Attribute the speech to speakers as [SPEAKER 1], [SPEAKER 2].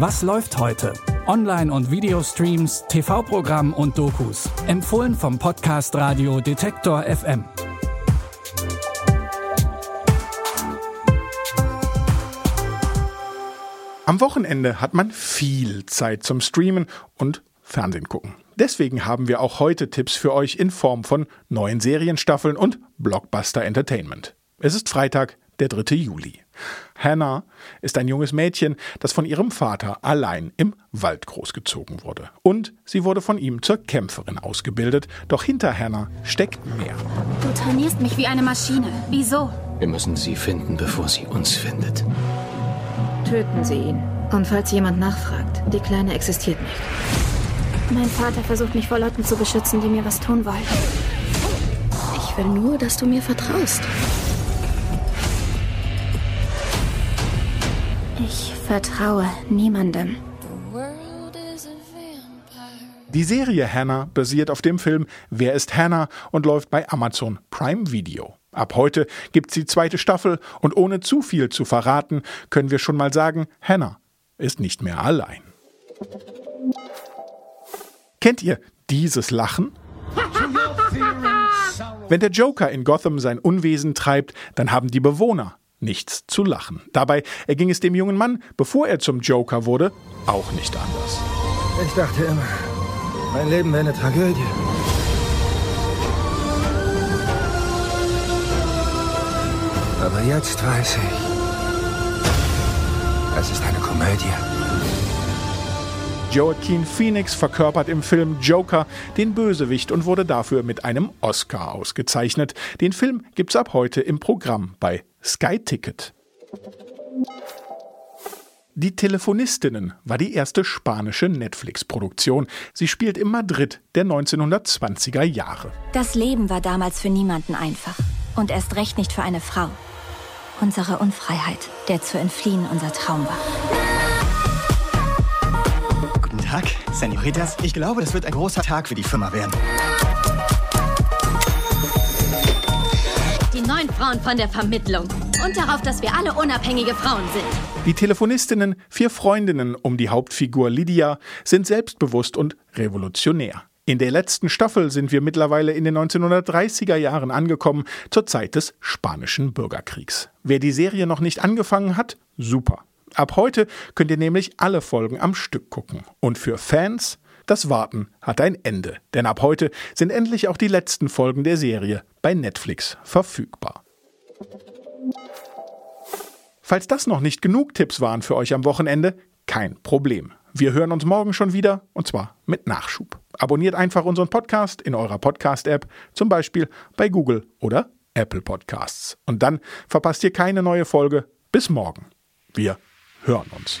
[SPEAKER 1] Was läuft heute? Online- und Videostreams, TV-Programm und Dokus. Empfohlen vom Podcast Radio Detektor FM.
[SPEAKER 2] Am Wochenende hat man viel Zeit zum Streamen und Fernsehen gucken. Deswegen haben wir auch heute Tipps für euch in Form von neuen Serienstaffeln und Blockbuster Entertainment. Es ist Freitag, der 3. Juli. Hannah ist ein junges Mädchen, das von ihrem Vater allein im Wald großgezogen wurde. Und sie wurde von ihm zur Kämpferin ausgebildet. Doch hinter Hannah steckt mehr.
[SPEAKER 3] Du trainierst mich wie eine Maschine. Wieso?
[SPEAKER 4] Wir müssen sie finden, bevor sie uns findet.
[SPEAKER 5] Töten Sie ihn. Und falls jemand nachfragt, die Kleine existiert nicht.
[SPEAKER 3] Mein Vater versucht mich vor Leuten zu beschützen, die mir was tun wollen.
[SPEAKER 5] Ich will nur, dass du mir vertraust.
[SPEAKER 3] Ich vertraue niemandem.
[SPEAKER 2] Die Serie Hannah basiert auf dem Film Wer ist Hannah und läuft bei Amazon Prime Video. Ab heute gibt's die zweite Staffel und ohne zu viel zu verraten, können wir schon mal sagen, Hannah ist nicht mehr allein. Kennt ihr dieses Lachen? Wenn der Joker in Gotham sein Unwesen treibt, dann haben die Bewohner nichts zu lachen. Dabei erging es dem jungen Mann, bevor er zum Joker wurde, auch nicht anders.
[SPEAKER 6] Ich dachte immer, mein Leben wäre eine Tragödie. Aber jetzt weiß ich, es ist eine Komödie.
[SPEAKER 2] Joaquin Phoenix verkörpert im Film Joker den Bösewicht und wurde dafür mit einem Oscar ausgezeichnet. Den Film gibt's ab heute im Programm bei Sky Ticket. Die Telefonistinnen war die erste spanische Netflix-Produktion. Sie spielt in Madrid der 1920er Jahre.
[SPEAKER 3] Das Leben war damals für niemanden einfach. Und erst recht nicht für eine Frau. Unsere Unfreiheit, der zu entfliehen unser Traum war.
[SPEAKER 7] Guten Tag, Senoritas. Ich glaube, das wird ein großer Tag für die Firma werden.
[SPEAKER 8] Die neuen Frauen von der Vermittlung. Und darauf, dass wir alle unabhängige Frauen sind.
[SPEAKER 2] Die Telefonistinnen, vier Freundinnen um die Hauptfigur Lydia, sind selbstbewusst und revolutionär. In der letzten Staffel sind wir mittlerweile in den 1930er Jahren angekommen, zur Zeit des Spanischen Bürgerkriegs. Wer die Serie noch nicht angefangen hat, super. Ab heute könnt ihr nämlich alle Folgen am Stück gucken. Und für Fans, das Warten hat ein Ende. Denn ab heute sind endlich auch die letzten Folgen der Serie bei Netflix verfügbar. Falls das noch nicht genug Tipps waren für euch am Wochenende, kein Problem. Wir hören uns morgen schon wieder und zwar mit Nachschub. Abonniert einfach unseren Podcast in eurer Podcast-App, zum Beispiel bei Google oder Apple Podcasts. Und dann verpasst ihr keine neue Folge. Bis morgen. Wir hören uns.